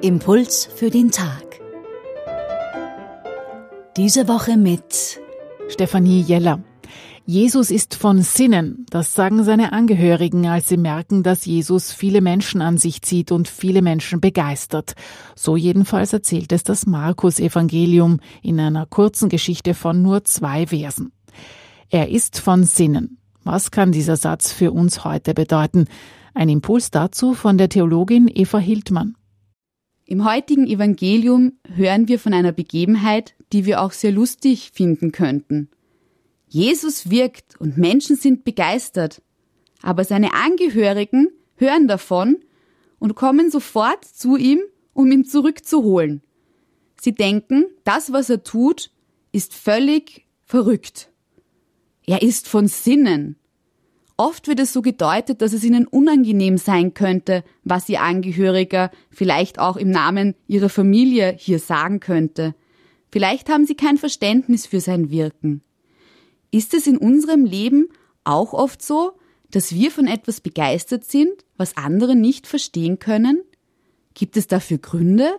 Impuls für den Tag. Diese Woche mit Stefanie Jeller. Jesus ist von Sinnen, das sagen seine Angehörigen, als sie merken, dass Jesus viele Menschen an sich zieht und viele Menschen begeistert. So jedenfalls erzählt es das Markus-Evangelium in einer kurzen Geschichte von nur zwei Versen. Er ist von Sinnen. Was kann dieser Satz für uns heute bedeuten? Ein Impuls dazu von der Theologin Eva Hildmann. Im heutigen Evangelium hören wir von einer Begebenheit, die wir auch sehr lustig finden könnten. Jesus wirkt und Menschen sind begeistert, aber seine Angehörigen hören davon und kommen sofort zu ihm, um ihn zurückzuholen. Sie denken, das, was er tut, ist völlig verrückt. Er ist von Sinnen. Oft wird es so gedeutet, dass es ihnen unangenehm sein könnte, was ihr Angehöriger vielleicht auch im Namen ihrer Familie hier sagen könnte. Vielleicht haben sie kein Verständnis für sein Wirken. Ist es in unserem Leben auch oft so, dass wir von etwas begeistert sind, was andere nicht verstehen können? Gibt es dafür Gründe?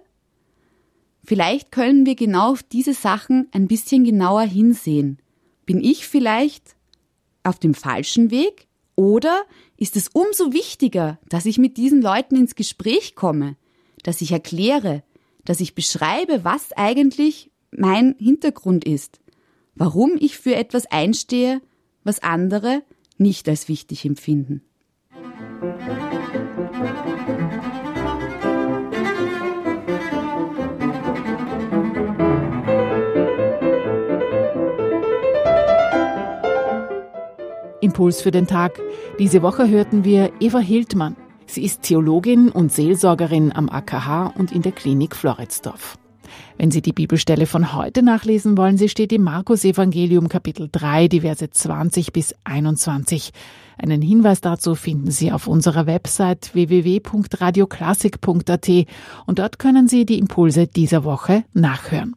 Vielleicht können wir genau auf diese Sachen ein bisschen genauer hinsehen. Bin ich vielleicht auf dem falschen Weg? Oder ist es umso wichtiger, dass ich mit diesen Leuten ins Gespräch komme, dass ich erkläre, dass ich beschreibe, was eigentlich mein Hintergrund ist, warum ich für etwas einstehe, was andere nicht als wichtig empfinden. Impuls für den Tag. Diese Woche hörten wir Eva Hildmann. Sie ist Theologin und Seelsorgerin am AKH und in der Klinik Floridsdorf. Wenn Sie die Bibelstelle von heute nachlesen wollen, sie steht im Markus Evangelium Kapitel 3, die Verse 20 bis 21. Einen Hinweis dazu finden Sie auf unserer Website www.radioklassik.at und dort können Sie die Impulse dieser Woche nachhören.